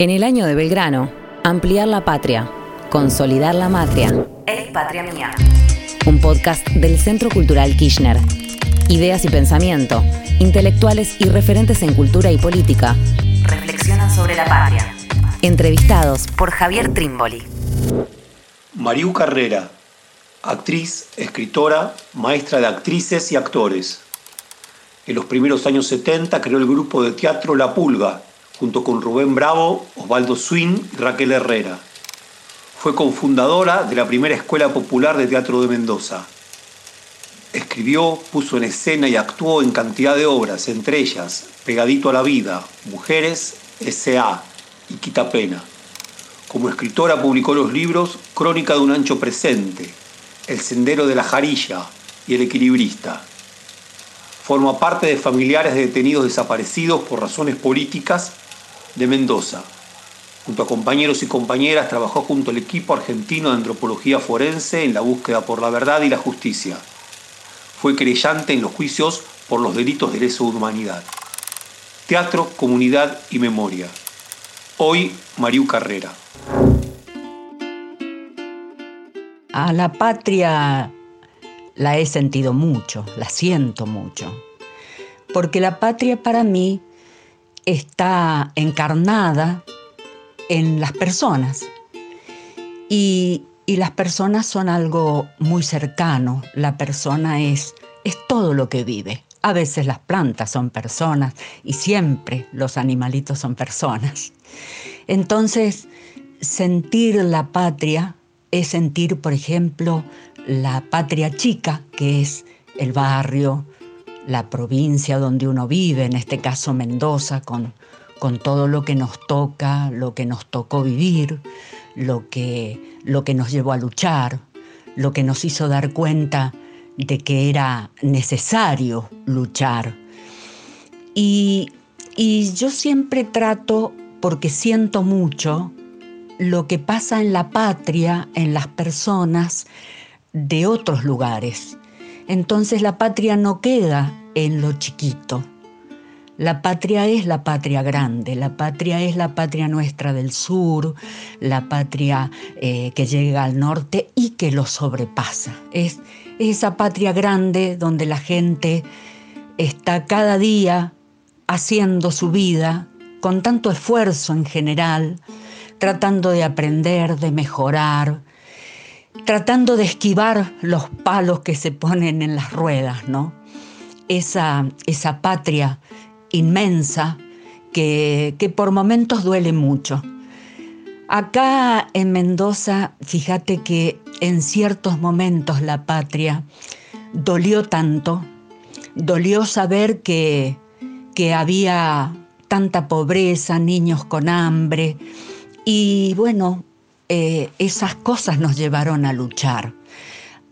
En el año de Belgrano, ampliar la patria, consolidar la matria. Es patria mía. Un podcast del Centro Cultural Kirchner. Ideas y pensamiento, intelectuales y referentes en cultura y política. Reflexionan sobre la patria. Entrevistados por Javier Trimboli. Mariú Carrera, actriz, escritora, maestra de actrices y actores. En los primeros años 70 creó el grupo de teatro La Pulga, junto con Rubén Bravo, Osvaldo Swin y Raquel Herrera. Fue cofundadora de la primera Escuela Popular de Teatro de Mendoza. Escribió, puso en escena y actuó en cantidad de obras, entre ellas Pegadito a la Vida, Mujeres, S.A. y Quitapena. Como escritora publicó los libros Crónica de un ancho presente, El sendero de la jarilla y El equilibrista. Forma parte de familiares de detenidos desaparecidos por razones políticas de Mendoza. Junto a compañeros y compañeras trabajó junto al equipo argentino de antropología forense en la búsqueda por la verdad y la justicia. Fue creyente en los juicios por los delitos de lesa humanidad. Teatro, comunidad y memoria. Hoy, Mariú Carrera. A la patria la he sentido mucho, la siento mucho, porque la patria para mí está encarnada en las personas. Y, las personas son algo muy cercano. La persona es, es todo lo que vive. A veces las plantas son personas y siempre los animalitos son personas. Entonces, sentir la patria es sentir, por ejemplo, la patria chica, que es el barrio, la provincia donde uno vive, en este caso Mendoza, con, con todo lo que nos toca, lo que nos tocó vivir, lo que, lo que nos llevó a luchar, lo que nos hizo dar cuenta de que era necesario luchar. Y, y yo siempre trato, porque siento mucho, lo que pasa en la patria, en las personas de otros lugares. Entonces la patria no queda en lo chiquito. La patria es la patria grande, la patria es la patria nuestra del sur, la patria eh, que llega al norte y que lo sobrepasa. Es esa patria grande donde la gente está cada día haciendo su vida con tanto esfuerzo en general, tratando de aprender, de mejorar, tratando de esquivar los palos que se ponen en las ruedas, ¿no? esa, esa patria inmensa que, que por momentos duele mucho. Acá en Mendoza, fíjate que en ciertos momentos la patria dolió tanto, dolió saber que, que había tanta pobreza, niños con hambre, y bueno, eh, esas cosas nos llevaron a luchar.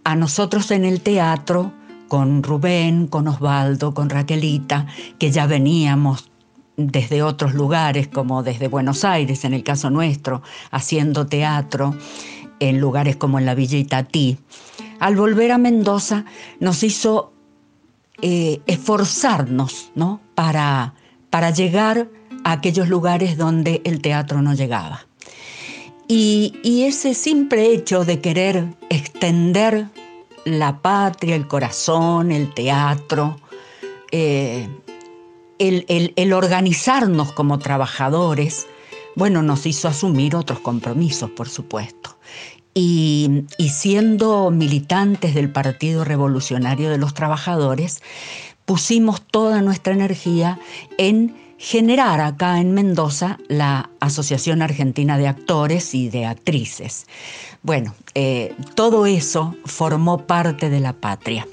A nosotros en el teatro, con Rubén, con Osvaldo, con Raquelita, que ya veníamos desde otros lugares, como desde Buenos Aires, en el caso nuestro, haciendo teatro en lugares como en la Villa Itatí. Al volver a Mendoza nos hizo eh, esforzarnos ¿no? para, para llegar a aquellos lugares donde el teatro no llegaba. Y, ese simple hecho de querer extender la patria, el corazón, el teatro, eh, el, organizarnos como trabajadores, bueno, nos hizo asumir otros compromisos, por supuesto. Y, siendo militantes del Partido Revolucionario de los Trabajadores, pusimos toda nuestra energía en generar acá en Mendoza la Asociación Argentina de Actores y de Actrices. Bueno, eh, todo eso formó parte de la patria.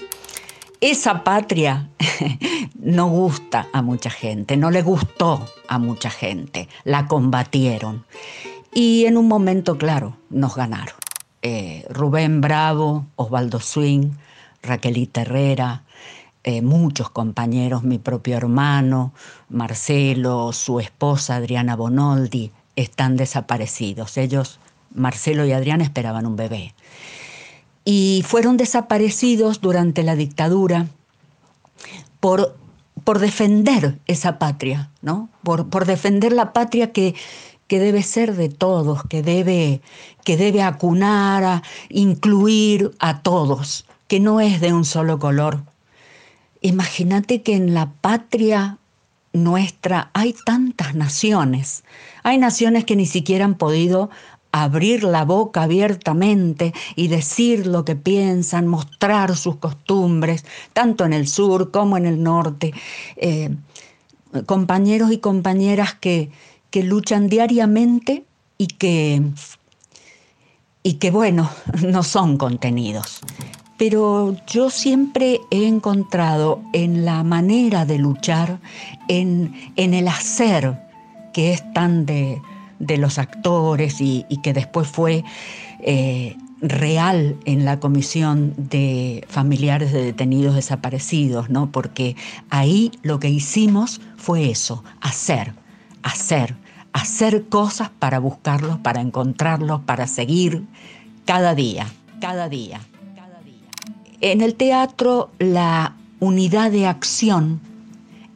Esa patria no gusta a mucha gente, no le gustó a mucha gente, la combatieron. Y en un momento, claro, nos ganaron. Eh, Rubén Bravo, Osvaldo Swing, Raquelita Herrera, eh, muchos compañeros, mi propio hermano, Marcelo, su esposa Adriana Bonoldi, están desaparecidos. Ellos, Marcelo y Adriana, esperaban un bebé. Y fueron desaparecidos durante la dictadura por, por defender esa patria, ¿no? Por, por defender la patria que, que debe ser de todos, que debe, que debe acunar, a incluir a todos, que no es de un solo color. Imagínate que en la patria nuestra hay tantas naciones. Hay naciones que ni siquiera han podido abrir la boca abiertamente y decir lo que piensan, mostrar sus costumbres, tanto en el sur como en el norte. Eh, compañeros y compañeras que, que luchan diariamente y que, y que, bueno, no son contenidos. Pero yo siempre he encontrado en la manera de luchar, en, en el hacer, que es tan de, de los actores y, que después fue eh, real en la comisión de familiares de detenidos desaparecidos, ¿no? Porque ahí lo que hicimos fue eso, hacer, hacer, hacer cosas para buscarlos, para encontrarlos, para seguir cada día, cada día, cada día. En el teatro la unidad de acción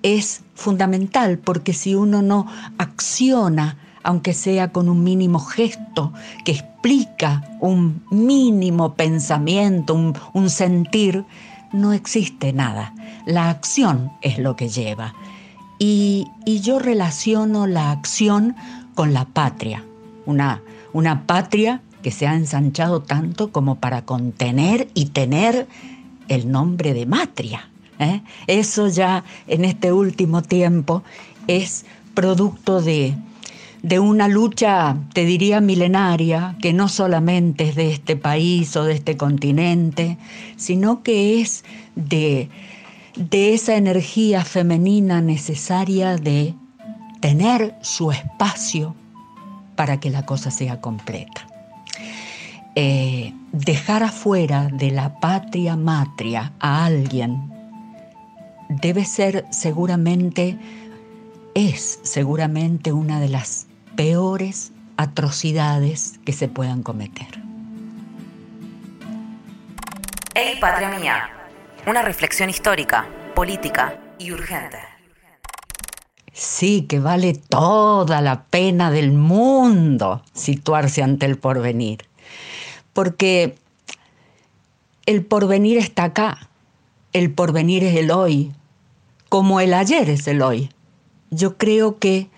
es fundamental porque si uno no acciona aunque sea con un mínimo gesto que explica un mínimo pensamiento, un, sentir, no existe nada. La acción es lo que lleva. Y, yo relaciono la acción con la patria, una, patria que se ha ensanchado tanto como para contener y tener el nombre de matria. ¿eh? Eso ya en este último tiempo es producto de, de una lucha, te diría, milenaria, que no solamente es de este país o de este continente, sino que es de, de esa energía femenina necesaria de tener su espacio para que la cosa sea completa. Eh, dejar afuera de la patria matria a alguien debe ser seguramente, es seguramente una de las peores atrocidades que se puedan cometer. Ey, patria mía, una reflexión histórica, política y urgente. Sí, que vale toda la pena del mundo situarse ante el porvenir, porque el porvenir está acá, el porvenir es el hoy, como el ayer es el hoy. Yo creo que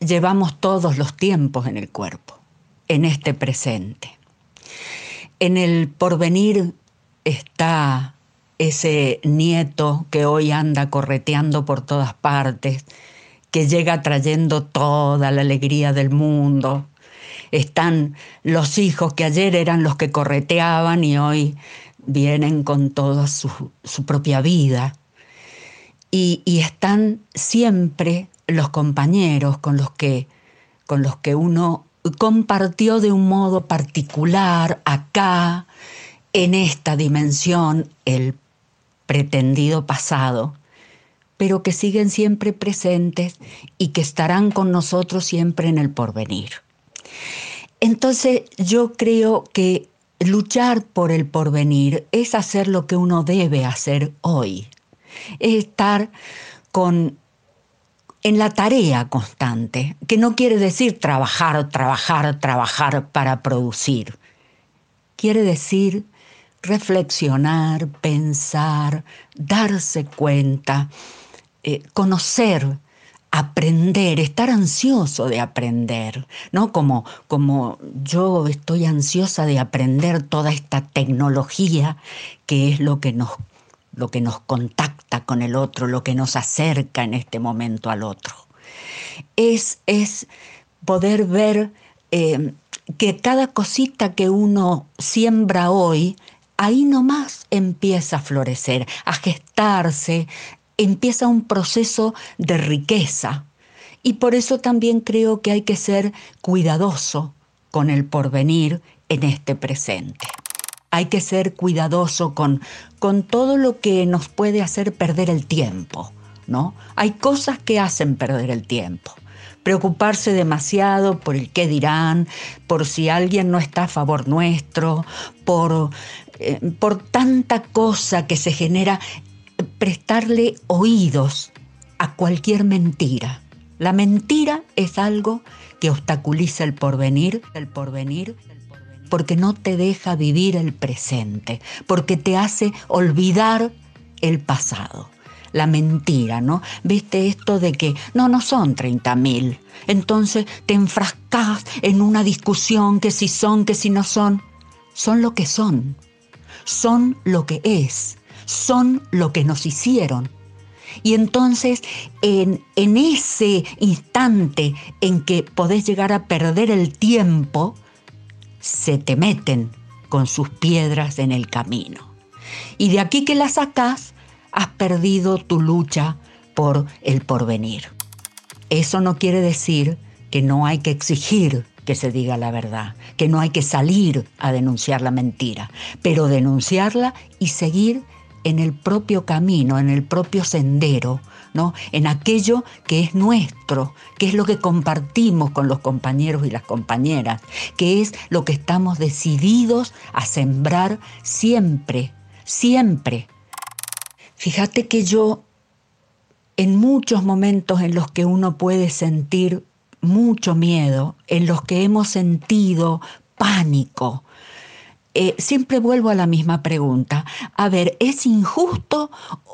llevamos todos los tiempos en el cuerpo, en este presente. En el porvenir está ese nieto que hoy anda correteando por todas partes, que llega trayendo toda la alegría del mundo. Están los hijos que ayer eran los que correteaban y hoy vienen con toda su, propia vida. Y, y están siempre los compañeros con los que, con los que uno compartió de un modo particular acá, en esta dimensión, el pretendido pasado, pero que siguen siempre presentes y que estarán con nosotros siempre en el porvenir. Entonces yo creo que luchar por el porvenir es hacer lo que uno debe hacer hoy, es estar con en la tarea constante, que no quiere decir trabajar, trabajar, trabajar para producir. Quiere decir reflexionar, pensar, darse cuenta, eh, conocer, aprender, estar ansioso de aprender, ¿no? Como, como yo estoy ansiosa de aprender toda esta tecnología que es lo que nos lo que nos contacta con el otro, lo que nos acerca en este momento al otro. Es, es poder ver eh, que cada cosita que uno siembra hoy, ahí nomás empieza a florecer, a gestarse, empieza un proceso de riqueza. Y por eso también creo que hay que ser cuidadoso con el porvenir en este presente hay que ser cuidadoso con, con todo lo que nos puede hacer perder el tiempo, ¿no? Hay cosas que hacen perder el tiempo. Preocuparse demasiado por el qué dirán, por si alguien no está a favor nuestro, por, eh, por tanta cosa que se genera, prestarle oídos a cualquier mentira. La mentira es algo que obstaculiza el porvenir, el porvenir, porque no te deja vivir el presente, porque te hace olvidar el pasado. La mentira, ¿no? ¿Viste esto de que no, no son 30 mil? Entonces te enfrascas en una discusión que si son, que si no son. Son lo que son. Son lo que es. Son lo que nos hicieron. Y entonces, en, en, ese instante en que podés llegar a perder el tiempo, se te meten con sus piedras en el camino. Y de aquí que la sacás, has perdido tu lucha por el porvenir. Eso no quiere decir que no hay que exigir que se diga la verdad, que no hay que salir a denunciar la mentira, pero denunciarla y seguir en el propio camino, en el propio sendero, ¿no? En aquello que es nuestro, que es lo que compartimos con los compañeros y las compañeras, que es lo que estamos decididos a sembrar siempre, siempre. Fíjate que yo en muchos momentos en los que uno puede sentir mucho miedo, en los que hemos sentido pánico, eh, siempre vuelvo a la misma pregunta. A ver, ¿es injusto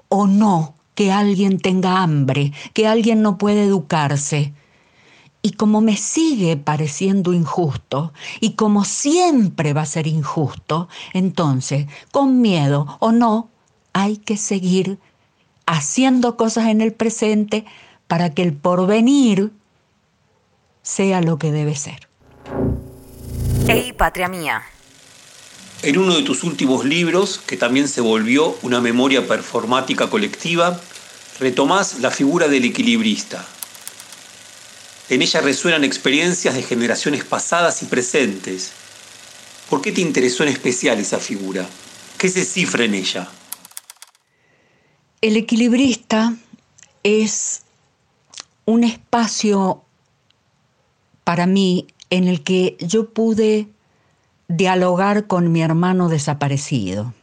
o no que alguien tenga hambre, que alguien no puede educarse? Y como me sigue pareciendo injusto, y como siempre va a ser injusto, entonces, con miedo o no, hay que seguir haciendo cosas en el presente para que el porvenir sea lo que debe ser. Hey, patria mía. En uno de tus últimos libros, que también se volvió una memoria performática colectiva, retomás la figura del equilibrista. En ella resuenan experiencias de generaciones pasadas y presentes. ¿Por qué te interesó en especial esa figura? ¿Qué se cifra en ella? El equilibrista es un espacio para mí en el que yo pude dialogar con mi hermano desaparecido.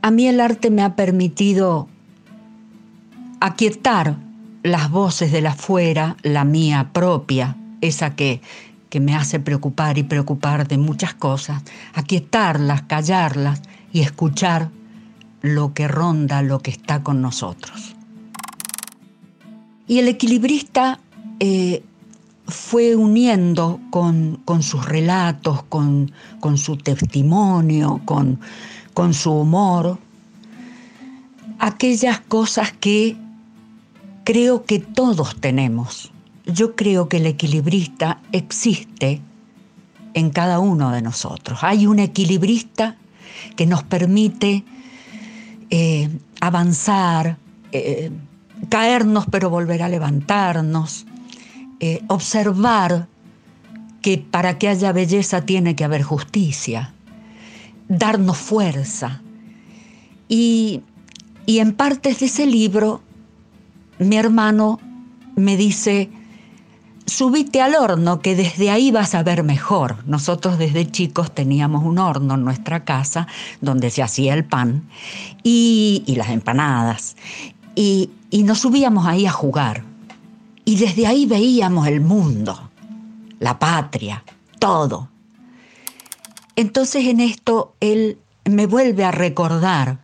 A mí el arte me ha permitido aquietar las voces de la afuera, la mía propia, esa que, que me hace preocupar y preocupar de muchas cosas, aquietarlas, callarlas y escuchar lo que ronda, lo que está con nosotros. Y el equilibrista eh, fue uniendo con, sus relatos, con, su testimonio, con, con su humor, aquellas cosas que creo que todos tenemos. Yo creo que el equilibrista existe en cada uno de nosotros. Hay un equilibrista que nos permite eh, avanzar, eh, caernos pero volver a levantarnos, eh, observar que para que haya belleza tiene que haber justicia, darnos fuerza. Y, y en partes de ese libro, mi hermano me dice, subite al horno, que desde ahí vas a ver mejor. Nosotros desde chicos teníamos un horno en nuestra casa donde se hacía el pan y, y las empanadas. Y, y nos subíamos ahí a jugar. Y desde ahí veíamos el mundo, la patria, todo. Entonces en esto él me vuelve a recordar,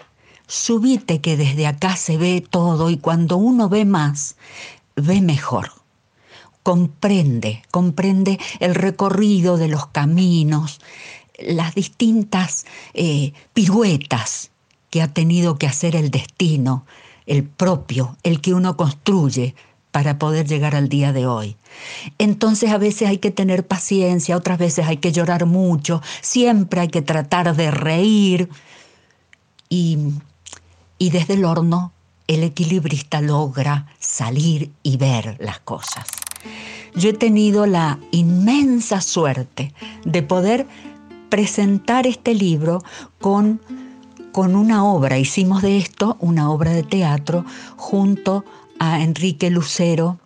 subite que desde acá se ve todo y cuando uno ve más, ve mejor. Comprende, comprende el recorrido de los caminos, las distintas eh, piruetas que ha tenido que hacer el destino, el propio, el que uno construye para poder llegar al día de hoy. Entonces a veces hay que tener paciencia, otras veces hay que llorar mucho, siempre hay que tratar de reír y, y desde el horno el equilibrista logra salir y ver las cosas. Yo he tenido la inmensa suerte de poder presentar este libro con, con una obra. Hicimos de esto una obra de teatro junto a Enrique Lucero,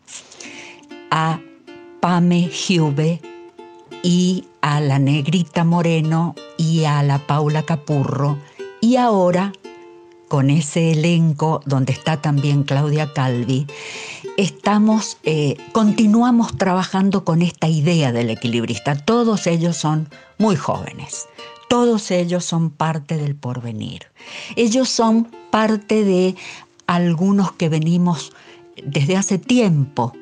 a Pame Giube y a la Negrita Moreno y a la Paula Capurro y ahora con ese elenco donde está también Claudia Calvi, estamos, eh, continuamos trabajando con esta idea del equilibrista. Todos ellos son muy jóvenes, todos ellos son parte del porvenir. Ellos son parte de algunos que venimos desde hace tiempo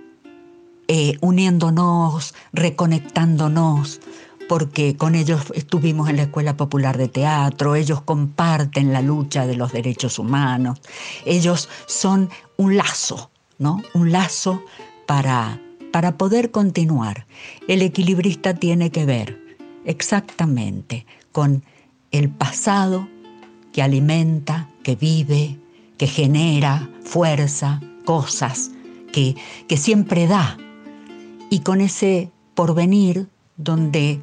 eh, uniéndonos, reconectándonos, porque con ellos estuvimos en la Escuela Popular de Teatro, ellos comparten la lucha de los derechos humanos, ellos son un lazo, ¿no? Un lazo para, para poder continuar. El equilibrista tiene que ver exactamente con el pasado que alimenta, que vive, que genera fuerza, cosas, que, que siempre da. Y con ese porvenir donde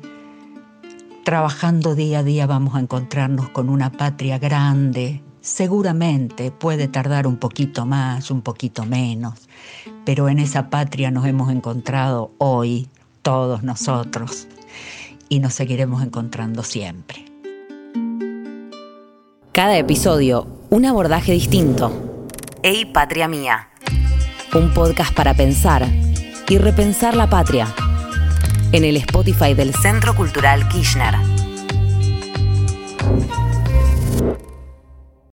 trabajando día a día vamos a encontrarnos con una patria grande. Seguramente puede tardar un poquito más, un poquito menos, pero en esa patria nos hemos encontrado hoy, todos nosotros, y nos seguiremos encontrando siempre. Cada episodio, un abordaje distinto. Hey, patria mía. Un podcast para pensar y repensar la patria. En el Spotify del Centro Cultural Kirchner.